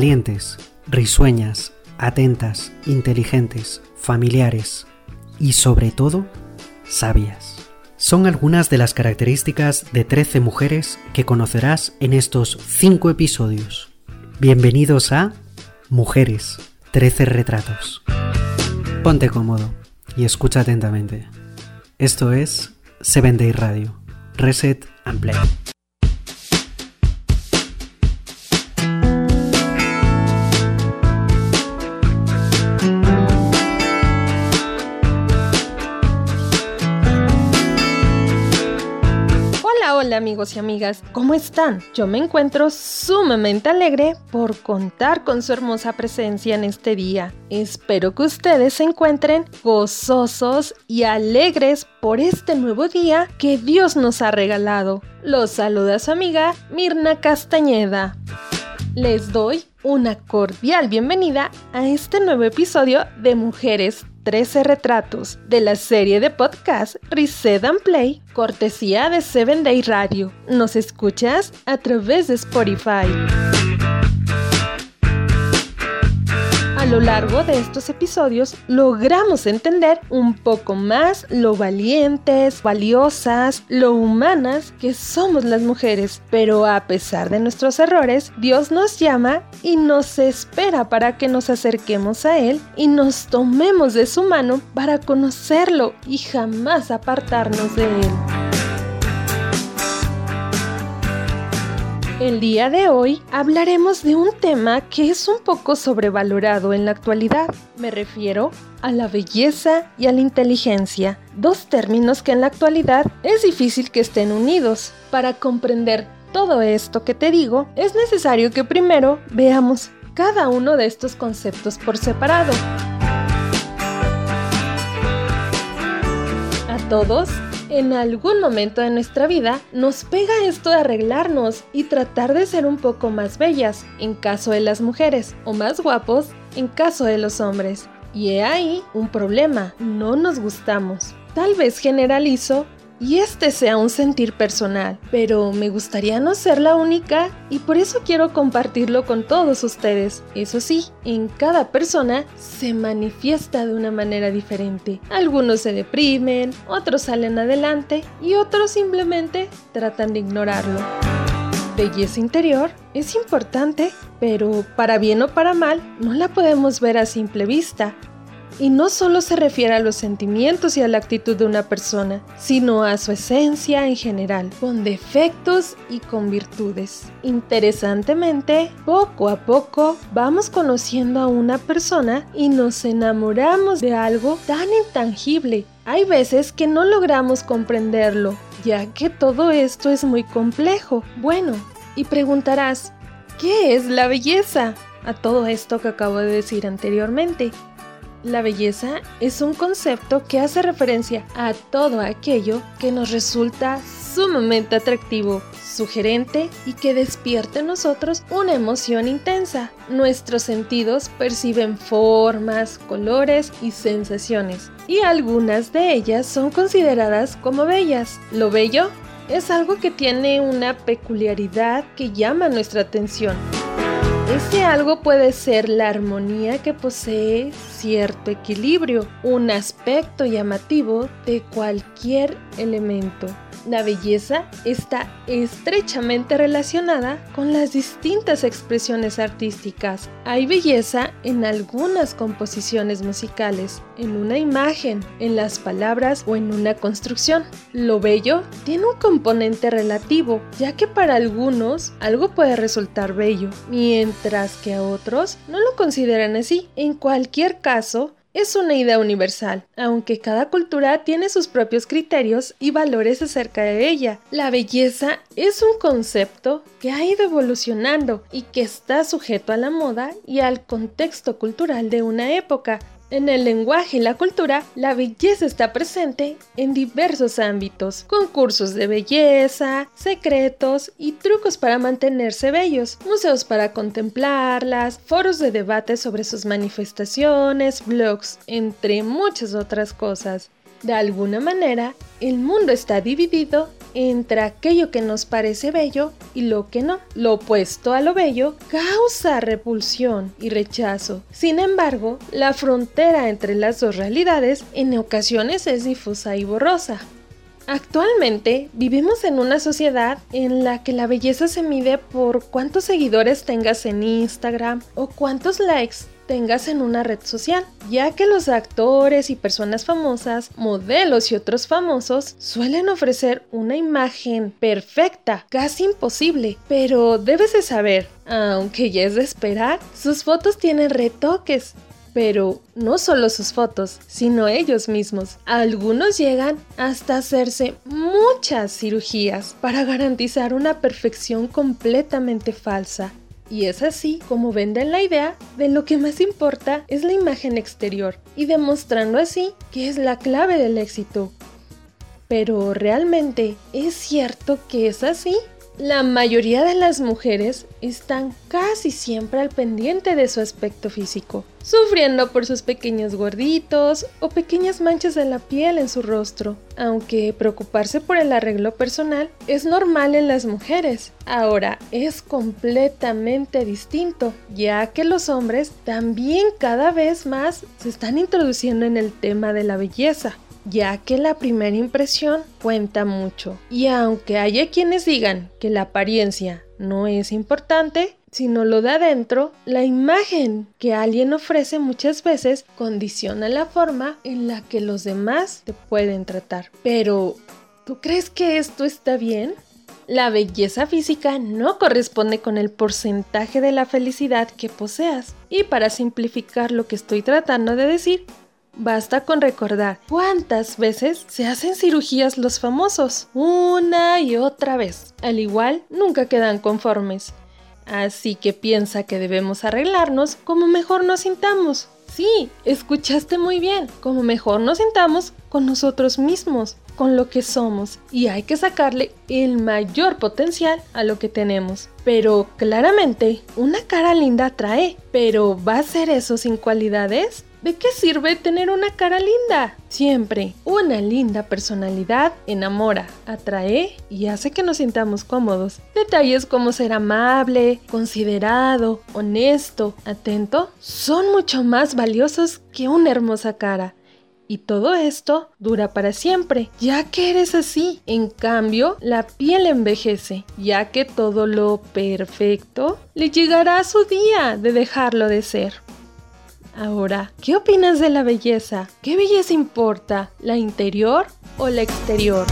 Valientes, risueñas, atentas, inteligentes, familiares y sobre todo, sabias. Son algunas de las características de 13 mujeres que conocerás en estos 5 episodios. Bienvenidos a Mujeres, 13 retratos. Ponte cómodo y escucha atentamente. Esto es Seven Day Radio. Reset and Play. Amigos y amigas, ¿cómo están? Yo me encuentro sumamente alegre por contar con su hermosa presencia en este día. Espero que ustedes se encuentren gozosos y alegres por este nuevo día que Dios nos ha regalado. Los saluda su amiga Mirna Castañeda. Les doy una cordial bienvenida a este nuevo episodio de Mujeres 13 retratos de la serie de podcast Reset and Play, cortesía de 7 Day Radio. Nos escuchas a través de Spotify. Lo largo de estos episodios logramos entender un poco más lo valientes, valiosas, lo humanas que somos las mujeres. Pero a pesar de nuestros errores, Dios nos llama y nos espera para que nos acerquemos a Él y nos tomemos de su mano para conocerlo y jamás apartarnos de Él. El día de hoy hablaremos de un tema que es un poco sobrevalorado en la actualidad. Me refiero a la belleza y a la inteligencia, dos términos que en la actualidad es difícil que estén unidos. Para comprender todo esto que te digo, es necesario que primero veamos cada uno de estos conceptos por separado. A todos en algún momento de nuestra vida nos pega esto de arreglarnos y tratar de ser un poco más bellas en caso de las mujeres o más guapos en caso de los hombres. Y he ahí un problema, no nos gustamos. Tal vez generalizo, y este sea un sentir personal, pero me gustaría no ser la única y por eso quiero compartirlo con todos ustedes. Eso sí, en cada persona se manifiesta de una manera diferente. Algunos se deprimen, otros salen adelante y otros simplemente tratan de ignorarlo. Belleza interior es importante, pero para bien o para mal no la podemos ver a simple vista y no solo se refiere a los sentimientos y a la actitud de una persona, sino a su esencia en general, con defectos y con virtudes. Interesantemente, poco a poco vamos conociendo a una persona y nos enamoramos de algo tan intangible. Hay veces que no logramos comprenderlo, ya que todo esto es muy complejo. Bueno, y preguntarás, ¿qué es la belleza? A todo esto que acabo de decir anteriormente. La belleza es un concepto que hace referencia a todo aquello que nos resulta sumamente atractivo, sugerente y que despierta en nosotros una emoción intensa. Nuestros sentidos perciben formas, colores y sensaciones, y algunas de ellas son consideradas como bellas. Lo bello es algo que tiene una peculiaridad que llama nuestra atención. Ese algo puede ser la armonía que posee cierto equilibrio, un aspecto llamativo de cualquier elemento. La belleza está estrechamente relacionada con las distintas expresiones artísticas. Hay belleza en algunas composiciones musicales, en una imagen, en las palabras o en una construcción. Lo bello tiene un componente relativo, ya que para algunos algo puede resultar bello, mientras que a otros no lo consideran así. En cualquier caso, es una idea universal, aunque cada cultura tiene sus propios criterios y valores acerca de ella. La belleza es un concepto que ha ido evolucionando y que está sujeto a la moda y al contexto cultural de una época, en el lenguaje y la cultura, la belleza está presente en diversos ámbitos, concursos de belleza, secretos y trucos para mantenerse bellos, museos para contemplarlas, foros de debate sobre sus manifestaciones, blogs, entre muchas otras cosas. De alguna manera, el mundo está dividido entre aquello que nos parece bello y lo que no. Lo opuesto a lo bello causa repulsión y rechazo. Sin embargo, la frontera entre las dos realidades en ocasiones es difusa y borrosa. Actualmente vivimos en una sociedad en la que la belleza se mide por cuántos seguidores tengas en Instagram o cuántos likes tengas en una red social, ya que los actores y personas famosas, modelos y otros famosos suelen ofrecer una imagen perfecta, casi imposible, pero debes de saber, aunque ya es de esperar, sus fotos tienen retoques, pero no solo sus fotos, sino ellos mismos. Algunos llegan hasta hacerse muchas cirugías para garantizar una perfección completamente falsa. Y es así como venden la idea de lo que más importa es la imagen exterior y demostrando así que es la clave del éxito. Pero realmente, ¿es cierto que es así? La mayoría de las mujeres están casi siempre al pendiente de su aspecto físico, sufriendo por sus pequeños gorditos o pequeñas manchas de la piel en su rostro, aunque preocuparse por el arreglo personal es normal en las mujeres. Ahora es completamente distinto, ya que los hombres también cada vez más se están introduciendo en el tema de la belleza ya que la primera impresión cuenta mucho. Y aunque haya quienes digan que la apariencia no es importante, sino lo de adentro, la imagen que alguien ofrece muchas veces condiciona la forma en la que los demás te pueden tratar. Pero, ¿tú crees que esto está bien? La belleza física no corresponde con el porcentaje de la felicidad que poseas. Y para simplificar lo que estoy tratando de decir, Basta con recordar cuántas veces se hacen cirugías los famosos, una y otra vez. Al igual, nunca quedan conformes. Así que piensa que debemos arreglarnos como mejor nos sintamos. Sí, escuchaste muy bien, como mejor nos sintamos con nosotros mismos, con lo que somos, y hay que sacarle el mayor potencial a lo que tenemos. Pero claramente, una cara linda atrae, pero ¿va a ser eso sin cualidades? ¿De qué sirve tener una cara linda? Siempre, una linda personalidad enamora, atrae y hace que nos sintamos cómodos. Detalles como ser amable, considerado, honesto, atento, son mucho más valiosos que una hermosa cara. Y todo esto dura para siempre, ya que eres así. En cambio, la piel envejece, ya que todo lo perfecto le llegará a su día de dejarlo de ser. Ahora, ¿qué opinas de la belleza? ¿Qué belleza importa? ¿La interior o la exterior?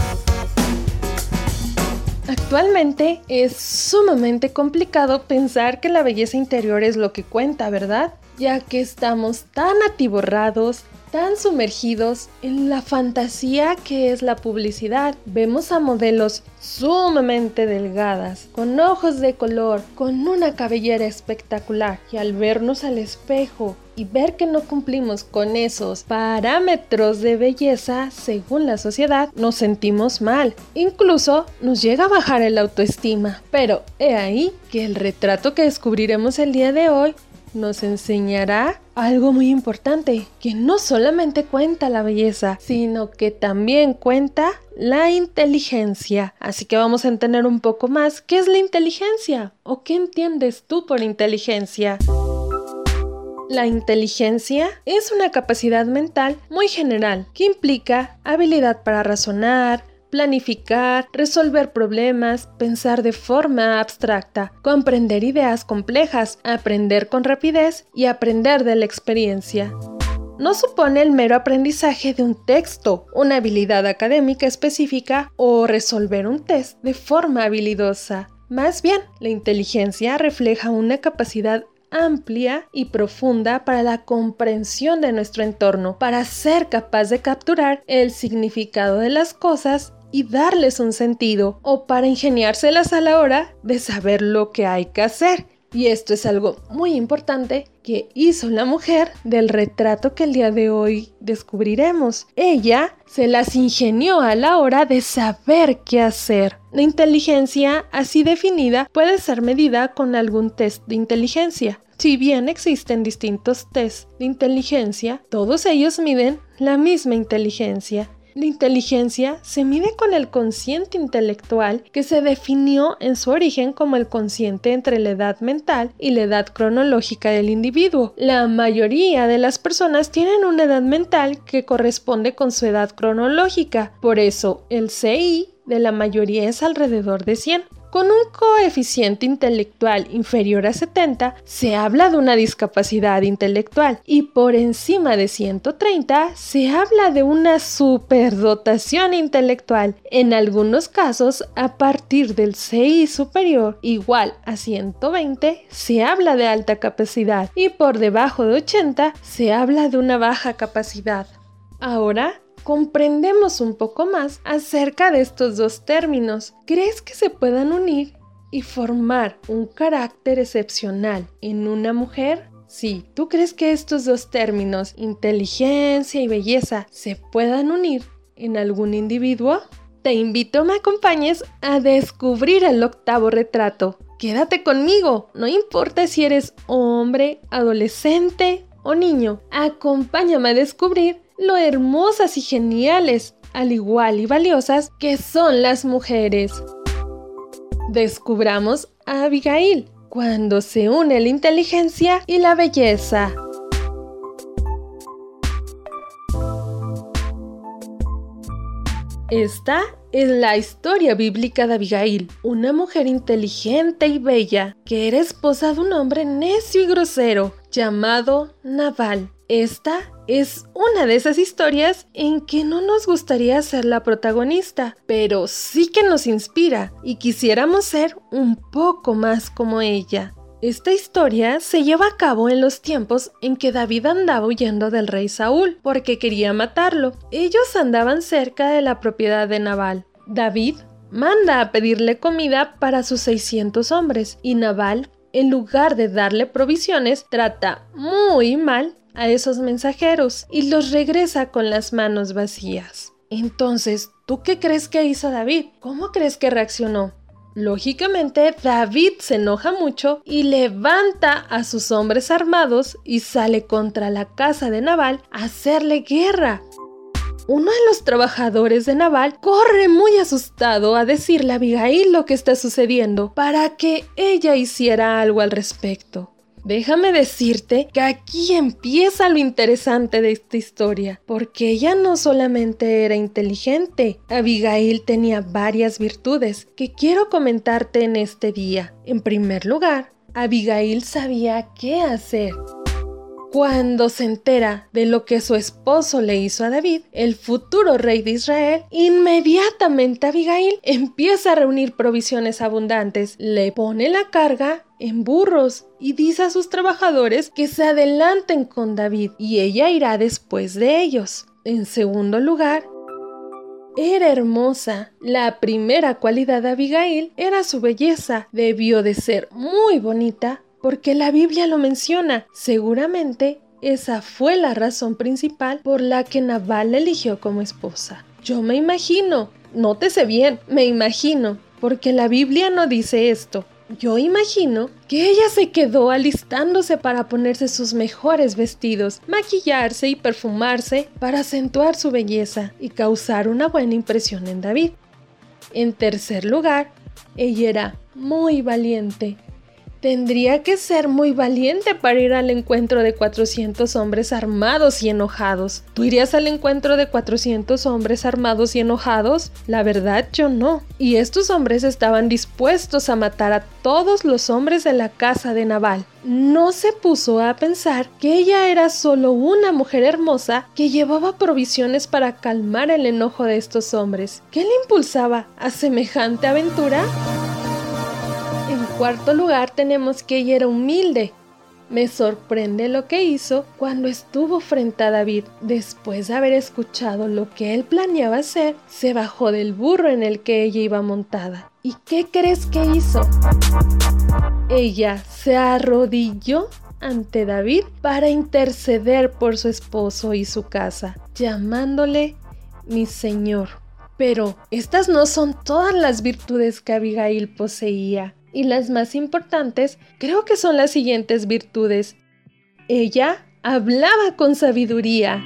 Actualmente es sumamente complicado pensar que la belleza interior es lo que cuenta, ¿verdad? Ya que estamos tan atiborrados tan sumergidos en la fantasía que es la publicidad. Vemos a modelos sumamente delgadas, con ojos de color, con una cabellera espectacular y al vernos al espejo y ver que no cumplimos con esos parámetros de belleza según la sociedad, nos sentimos mal. Incluso nos llega a bajar el autoestima. Pero he ahí que el retrato que descubriremos el día de hoy nos enseñará algo muy importante, que no solamente cuenta la belleza, sino que también cuenta la inteligencia. Así que vamos a entender un poco más qué es la inteligencia o qué entiendes tú por inteligencia. La inteligencia es una capacidad mental muy general que implica habilidad para razonar, planificar, resolver problemas, pensar de forma abstracta, comprender ideas complejas, aprender con rapidez y aprender de la experiencia. No supone el mero aprendizaje de un texto, una habilidad académica específica o resolver un test de forma habilidosa. Más bien, la inteligencia refleja una capacidad amplia y profunda para la comprensión de nuestro entorno, para ser capaz de capturar el significado de las cosas y darles un sentido o para ingeniárselas a la hora de saber lo que hay que hacer. Y esto es algo muy importante que hizo la mujer del retrato que el día de hoy descubriremos. Ella se las ingenió a la hora de saber qué hacer. La inteligencia así definida puede ser medida con algún test de inteligencia. Si bien existen distintos tests de inteligencia, todos ellos miden la misma inteligencia La inteligencia se mide con el consciente intelectual que se definió en su origen como el consciente entre la edad mental y la edad cronológica del individuo. La mayoría de las personas tienen una edad mental que corresponde con su edad cronológica, por eso el CI de la mayoría es alrededor de 100. Con un coeficiente intelectual inferior a 70, se habla de una discapacidad intelectual y por encima de 130 se habla de una superdotación intelectual. En algunos casos, a partir del CI superior igual a 120, se habla de alta capacidad y por debajo de 80 se habla de una baja capacidad. Ahora comprendemos un poco más acerca de estos dos términos. ¿Crees que se puedan unir y formar un carácter excepcional en una mujer? Si ¿tú crees que estos dos términos, inteligencia y belleza, se puedan unir en algún individuo? Te invito a me acompañes a descubrir el octavo retrato. Quédate conmigo, no importa si eres hombre, adolescente o niño. Acompáñame a descubrir lo hermosas y geniales, al igual y valiosas que son las mujeres. Descubramos a Abigail, cuando se une la inteligencia y la belleza. Esta es la historia bíblica de Abigail, una mujer inteligente y bella que era esposa de un hombre necio y grosero llamado Naval. Esta es una de esas historias en que no nos gustaría ser la protagonista, pero sí que nos inspira y quisiéramos ser un poco más como ella. Esta historia se lleva a cabo en los tiempos en que David andaba huyendo del rey Saúl porque quería matarlo. Ellos andaban cerca de la propiedad de Nabal. David manda a pedirle comida para sus 600 hombres y Nabal, en lugar de darle provisiones, trata muy mal a esos mensajeros y los regresa con las manos vacías. Entonces, ¿tú qué crees que hizo David? ¿Cómo crees que reaccionó? Lógicamente, David se enoja mucho y levanta a sus hombres armados y sale contra la casa de Naval a hacerle guerra. Uno de los trabajadores de Naval corre muy asustado a decirle a Abigail lo que está sucediendo para que ella hiciera algo al respecto. Déjame decirte que aquí empieza lo interesante de esta historia, porque ella no solamente era inteligente, Abigail tenía varias virtudes que quiero comentarte en este día. En primer lugar, Abigail sabía qué hacer. Cuando se entera de lo que su esposo le hizo a David, el futuro rey de Israel, inmediatamente Abigail empieza a reunir provisiones abundantes, le pone la carga en burros y dice a sus trabajadores que se adelanten con David y ella irá después de ellos. En segundo lugar, era hermosa. La primera cualidad de Abigail era su belleza. Debió de ser muy bonita porque la Biblia lo menciona. Seguramente esa fue la razón principal por la que Naval la eligió como esposa. Yo me imagino, nótese bien, me imagino, porque la Biblia no dice esto. Yo imagino que ella se quedó alistándose para ponerse sus mejores vestidos, maquillarse y perfumarse para acentuar su belleza y causar una buena impresión en David. En tercer lugar, ella era muy valiente Tendría que ser muy valiente para ir al encuentro de 400 hombres armados y enojados. ¿Tú irías al encuentro de 400 hombres armados y enojados? La verdad yo no. Y estos hombres estaban dispuestos a matar a todos los hombres de la casa de Naval. No se puso a pensar que ella era solo una mujer hermosa que llevaba provisiones para calmar el enojo de estos hombres. ¿Qué le impulsaba a semejante aventura? Cuarto lugar tenemos que ella era humilde. Me sorprende lo que hizo cuando estuvo frente a David. Después de haber escuchado lo que él planeaba hacer, se bajó del burro en el que ella iba montada. ¿Y qué crees que hizo? Ella se arrodilló ante David para interceder por su esposo y su casa, llamándole mi señor. Pero estas no son todas las virtudes que Abigail poseía. Y las más importantes creo que son las siguientes virtudes. Ella hablaba con sabiduría.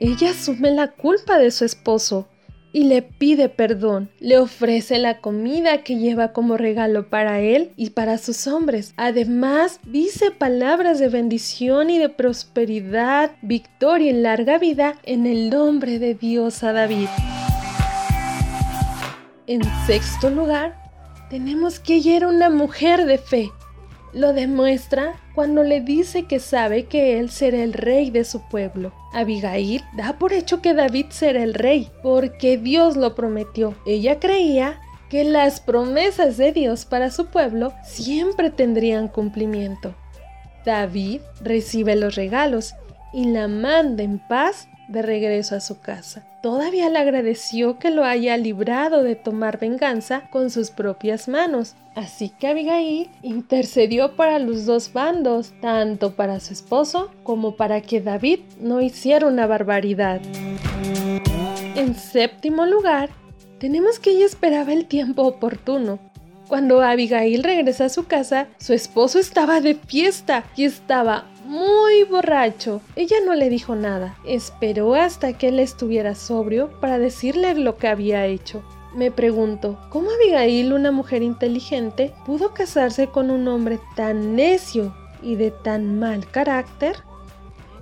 ella asume la culpa de su esposo y le pide perdón. Le ofrece la comida que lleva como regalo para él y para sus hombres. Además, dice palabras de bendición y de prosperidad, victoria y larga vida en el nombre de Dios a David. En sexto lugar, tenemos que ella era una mujer de fe. Lo demuestra cuando le dice que sabe que él será el rey de su pueblo. Abigail da por hecho que David será el rey, porque Dios lo prometió. Ella creía que las promesas de Dios para su pueblo siempre tendrían cumplimiento. David recibe los regalos y la manda en paz de regreso a su casa. Todavía le agradeció que lo haya librado de tomar venganza con sus propias manos. Así que Abigail intercedió para los dos bandos, tanto para su esposo como para que David no hiciera una barbaridad. En séptimo lugar, tenemos que ella esperaba el tiempo oportuno. Cuando Abigail regresa a su casa, su esposo estaba de fiesta y estaba muy borracho. Ella no le dijo nada. Esperó hasta que él estuviera sobrio para decirle lo que había hecho. Me pregunto, ¿cómo Abigail, una mujer inteligente, pudo casarse con un hombre tan necio y de tan mal carácter?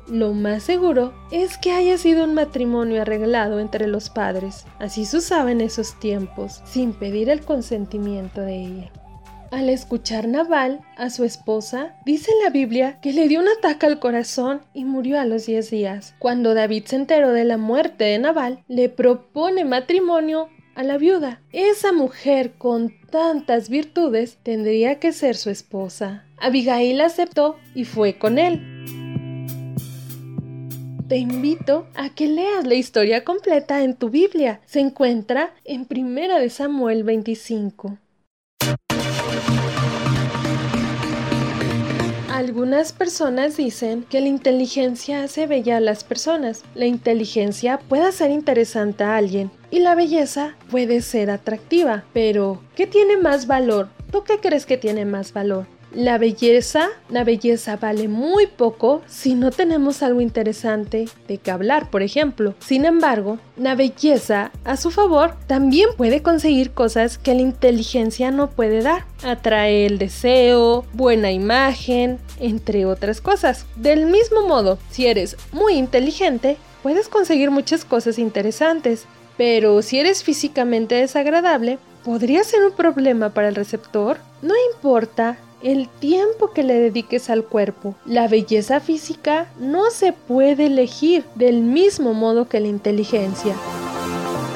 Lo más seguro es que haya sido un matrimonio arreglado entre los padres, así se usaba en esos tiempos, sin pedir el consentimiento de ella. Al escuchar Nabal a su esposa, dice la Biblia que le dio un ataque al corazón y murió a los 10 días. Cuando David se enteró de la muerte de Nabal, le propone matrimonio a la viuda. Esa mujer con tantas virtudes tendría que ser su esposa. Abigail aceptó y fue con él. Te invito a que leas la historia completa en tu Biblia. Se encuentra en 1 de Samuel 25. Algunas personas dicen que la inteligencia hace bella a las personas. La inteligencia puede hacer interesante a alguien y la belleza puede ser atractiva. Pero, ¿qué tiene más valor? ¿Tú qué crees que tiene más valor? La belleza, la belleza vale muy poco si no tenemos algo interesante de que hablar, por ejemplo. Sin embargo, la belleza, a su favor, también puede conseguir cosas que la inteligencia no puede dar. Atrae el deseo, buena imagen, entre otras cosas. Del mismo modo, si eres muy inteligente, puedes conseguir muchas cosas interesantes. Pero si eres físicamente desagradable, podría ser un problema para el receptor. No importa el tiempo que le dediques al cuerpo. La belleza física no se puede elegir del mismo modo que la inteligencia.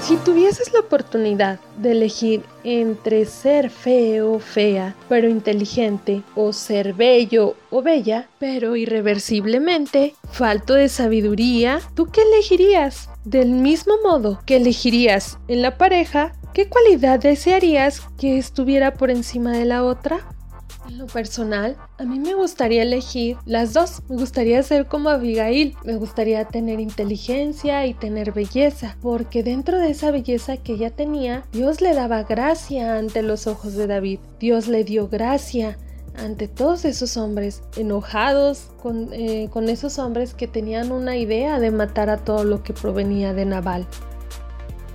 Si tuvieses la oportunidad de elegir entre ser feo fea, pero inteligente, o ser bello o bella, pero irreversiblemente falto de sabiduría, ¿tú qué elegirías? Del mismo modo que elegirías en la pareja, ¿qué cualidad desearías que estuviera por encima de la otra? En lo personal, a mí me gustaría elegir las dos. Me gustaría ser como Abigail. Me gustaría tener inteligencia y tener belleza. Porque dentro de esa belleza que ella tenía, Dios le daba gracia ante los ojos de David. Dios le dio gracia ante todos esos hombres enojados con, eh, con esos hombres que tenían una idea de matar a todo lo que provenía de Nabal.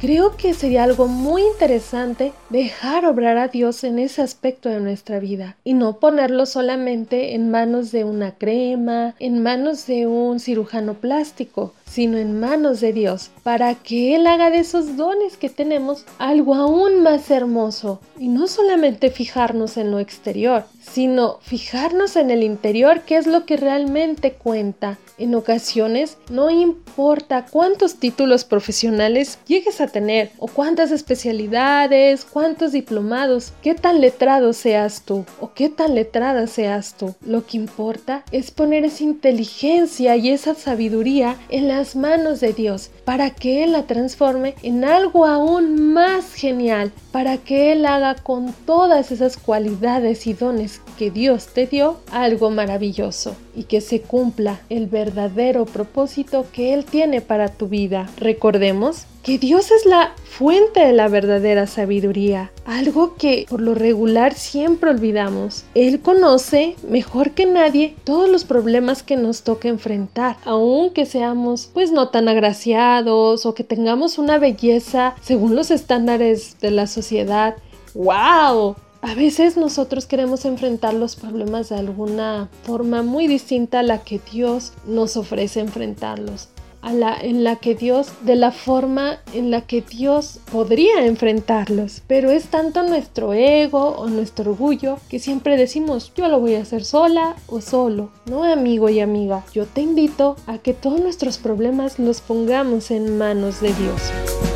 Creo que sería algo muy interesante dejar obrar a Dios en ese aspecto de nuestra vida y no ponerlo solamente en manos de una crema, en manos de un cirujano plástico, sino en manos de Dios, para que Él haga de esos dones que tenemos algo aún más hermoso. Y no solamente fijarnos en lo exterior, sino fijarnos en el interior, que es lo que realmente cuenta. En ocasiones no importa cuántos títulos profesionales llegues a tener o cuántas especialidades, cuántos diplomados, qué tan letrado seas tú o qué tan letrada seas tú. Lo que importa es poner esa inteligencia y esa sabiduría en las manos de Dios para que Él la transforme en algo aún más genial, para que Él haga con todas esas cualidades y dones que Dios te dio algo maravilloso. y que se cumpla el verdadero propósito que Él tiene para tu vida. Recordemos que Dios es la fuente de la verdadera sabiduría, algo que por lo regular siempre olvidamos. Él conoce mejor que nadie todos los problemas que nos toca enfrentar, aunque seamos pues no tan agraciados o que tengamos una belleza según los estándares de la sociedad. ¡Wow! A veces nosotros queremos enfrentar los problemas de alguna forma muy distinta a la que Dios nos ofrece enfrentarlos en la que Dios, de la forma en la que Dios podría enfrentarlos. Pero es tanto nuestro ego o nuestro orgullo que siempre decimos, yo lo voy a hacer sola o solo. No, amigo y amiga, yo te invito a que todos nuestros problemas los pongamos en manos de Dios.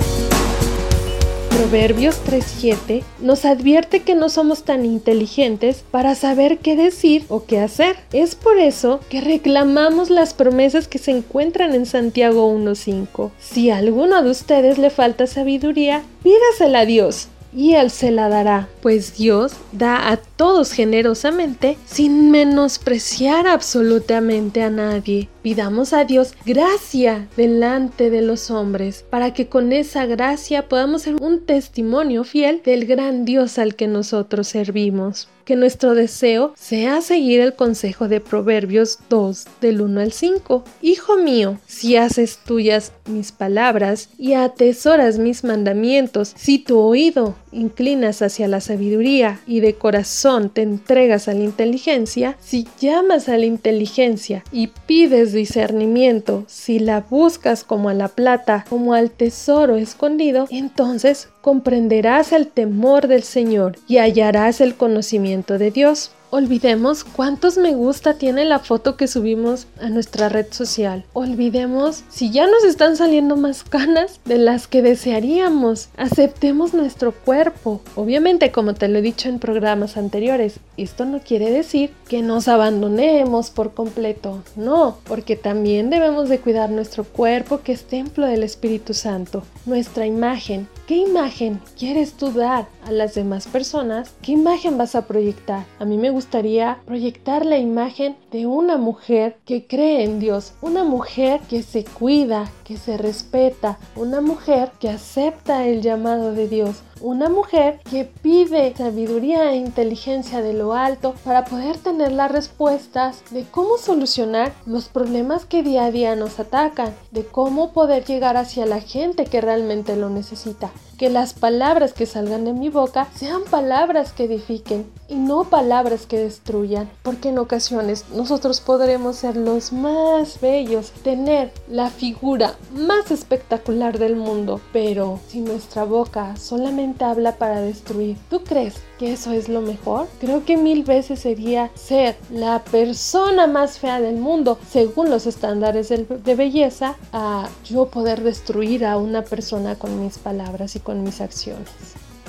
Proverbios 3.7 nos advierte que no somos tan inteligentes para saber qué decir o qué hacer. Es por eso que reclamamos las promesas que se encuentran en Santiago 1.5. Si a alguno de ustedes le falta sabiduría, pídasela a Dios y Él se la dará, pues Dios da a todos generosamente sin menospreciar absolutamente a nadie. Pidamos a Dios gracia delante de los hombres para que con esa gracia podamos ser un testimonio fiel del gran Dios al que nosotros servimos. Que nuestro deseo sea seguir el consejo de Proverbios 2 del 1 al 5. Hijo mío, si haces tuyas mis palabras y atesoras mis mandamientos, si tu oído inclinas hacia la sabiduría y de corazón te entregas a la inteligencia, si llamas a la inteligencia y pides discernimiento, si la buscas como a la plata, como al tesoro escondido, entonces comprenderás el temor del Señor y hallarás el conocimiento de Dios olvidemos cuántos me gusta tiene la foto que subimos a nuestra red social. Olvidemos si ya nos están saliendo más canas de las que desearíamos. Aceptemos nuestro cuerpo. Obviamente, como te lo he dicho en programas anteriores, esto no quiere decir que nos abandonemos por completo. No, porque también debemos de cuidar nuestro cuerpo que es templo del Espíritu Santo. Nuestra imagen. ¿Qué imagen quieres tú dar a las demás personas? ¿Qué imagen vas a proyectar? A mí me gustaría proyectar la imagen de una mujer que cree en Dios, una mujer que se cuida, que se respeta, una mujer que acepta el llamado de Dios, una mujer que pide sabiduría e inteligencia de lo alto para poder tener las respuestas de cómo solucionar los problemas que día a día nos atacan, de cómo poder llegar hacia la gente que realmente lo necesita que las palabras que salgan de mi boca sean palabras que edifiquen y no palabras que destruyan, porque en ocasiones nosotros podremos ser los más bellos, tener la figura más espectacular del mundo, pero si nuestra boca solamente habla para destruir, ¿tú crees que eso es lo mejor? Creo que mil veces sería ser la persona más fea del mundo según los estándares de belleza a yo poder destruir a una persona con mis palabras y con mis acciones.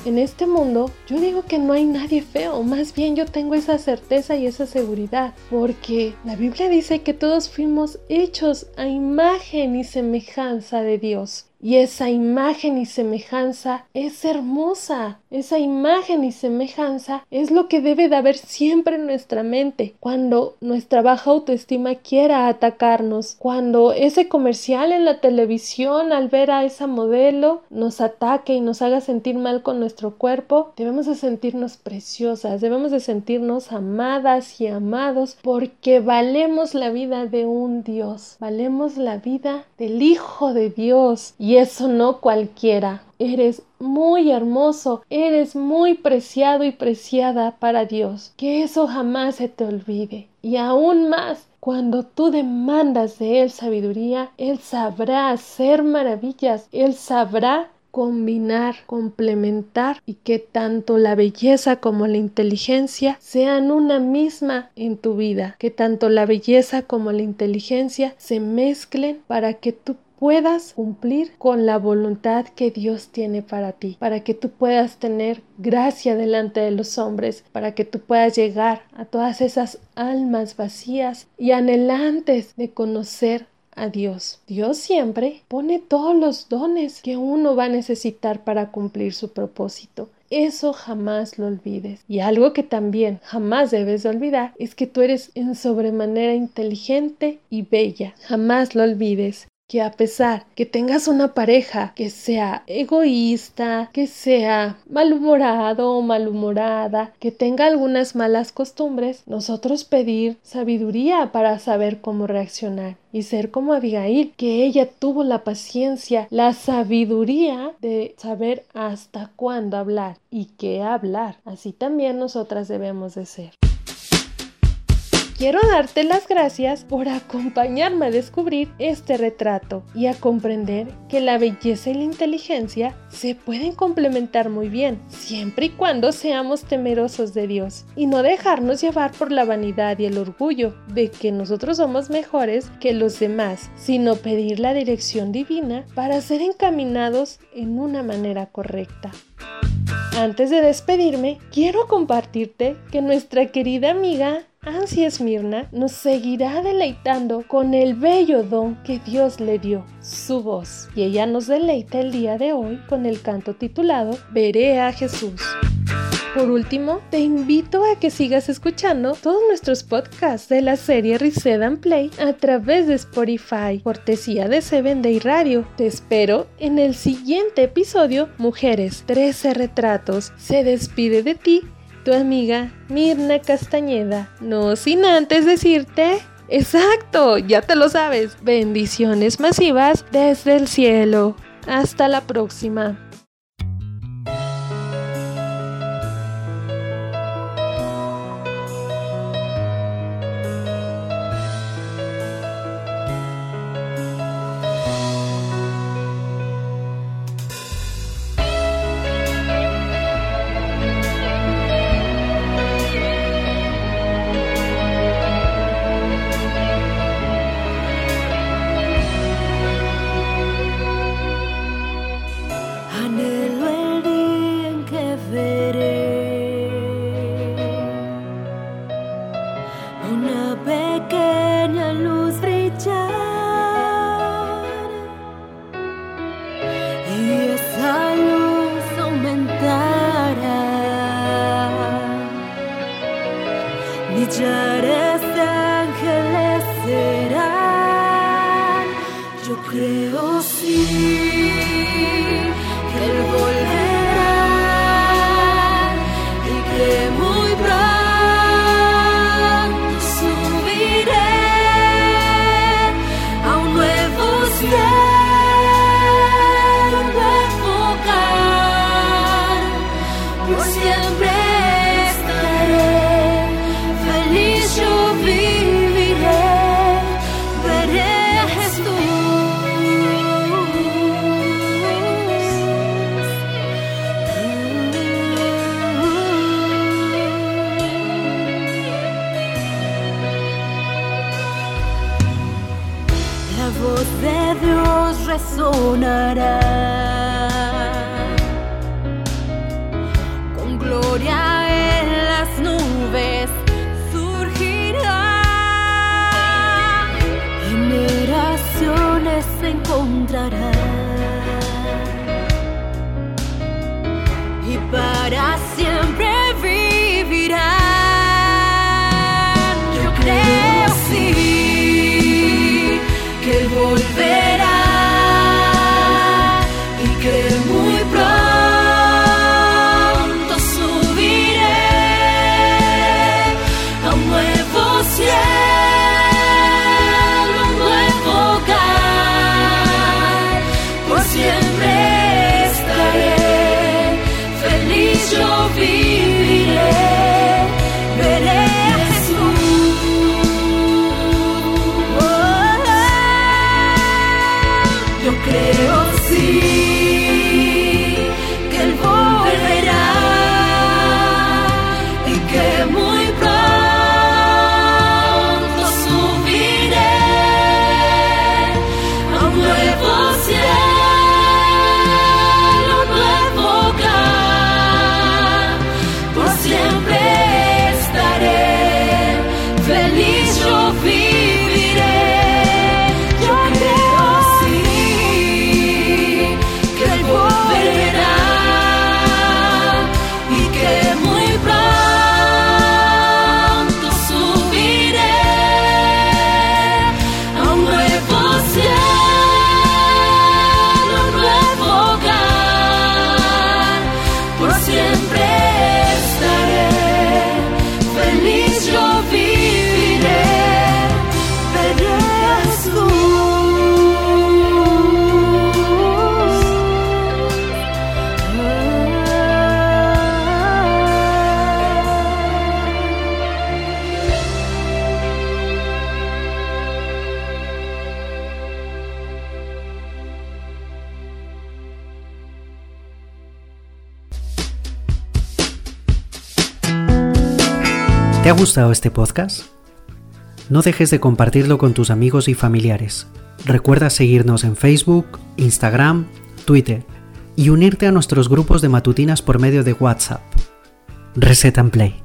En este mundo yo digo que no hay nadie feo, más bien yo tengo esa certeza y esa seguridad, porque la Biblia dice que todos fuimos hechos a imagen y semejanza de Dios. Y esa imagen y semejanza es hermosa. Esa imagen y semejanza es lo que debe de haber siempre en nuestra mente cuando nuestra baja autoestima quiera atacarnos, cuando ese comercial en la televisión al ver a esa modelo nos ataque y nos haga sentir mal con nuestro cuerpo, debemos de sentirnos preciosas, debemos de sentirnos amadas y amados porque valemos la vida de un Dios, valemos la vida del Hijo de Dios y eso no cualquiera. Eres muy hermoso, eres muy preciado y preciada para Dios. Que eso jamás se te olvide. Y aún más, cuando tú demandas de Él sabiduría, Él sabrá hacer maravillas, Él sabrá combinar, complementar y que tanto la belleza como la inteligencia sean una misma en tu vida, que tanto la belleza como la inteligencia se mezclen para que tú puedas cumplir con la voluntad que Dios tiene para ti, para que tú puedas tener gracia delante de los hombres, para que tú puedas llegar a todas esas almas vacías y anhelantes de conocer a Dios. Dios siempre pone todos los dones que uno va a necesitar para cumplir su propósito. eso jamás lo olvides. Y algo que también jamás debes olvidar es que tú eres en sobremanera inteligente y bella. Jamás lo olvides que a pesar que tengas una pareja que sea egoísta, que sea malhumorado o malhumorada, que tenga algunas malas costumbres, nosotros pedir sabiduría para saber cómo reaccionar y ser como Abigail, que ella tuvo la paciencia, la sabiduría de saber hasta cuándo hablar y qué hablar. Así también nosotras debemos de ser quiero darte las gracias por acompañarme a descubrir este retrato y a comprender que la belleza y la inteligencia se pueden complementar muy bien, siempre y cuando seamos temerosos de Dios y no dejarnos llevar por la vanidad y el orgullo de que nosotros somos mejores que los demás, sino pedir la dirección divina para ser encaminados en una manera correcta. Antes de despedirme, quiero compartirte que nuestra querida amiga Ansia Esmirna nos seguirá deleitando con el bello don que Dios le dio, su voz. Y ella nos deleita el día de hoy con el canto titulado Veré a Jesús. Por último, te invito a que sigas escuchando todos nuestros podcasts de la serie Reset and Play a través de Spotify, cortesía de Seven Day Radio. Te espero en el siguiente episodio Mujeres 13 Retratos. Se despide de ti tu amiga Mirna Castañeda. No sin antes decirte... Exacto, ya te lo sabes. Bendiciones masivas desde el cielo. Hasta la próxima. Con gloria en las nubes surgirá. Generaciones se ha gustado este podcast? No dejes de compartirlo con tus amigos y familiares. Recuerda seguirnos en Facebook, Instagram, Twitter y unirte a nuestros grupos de matutinas por medio de WhatsApp. Reset and Play.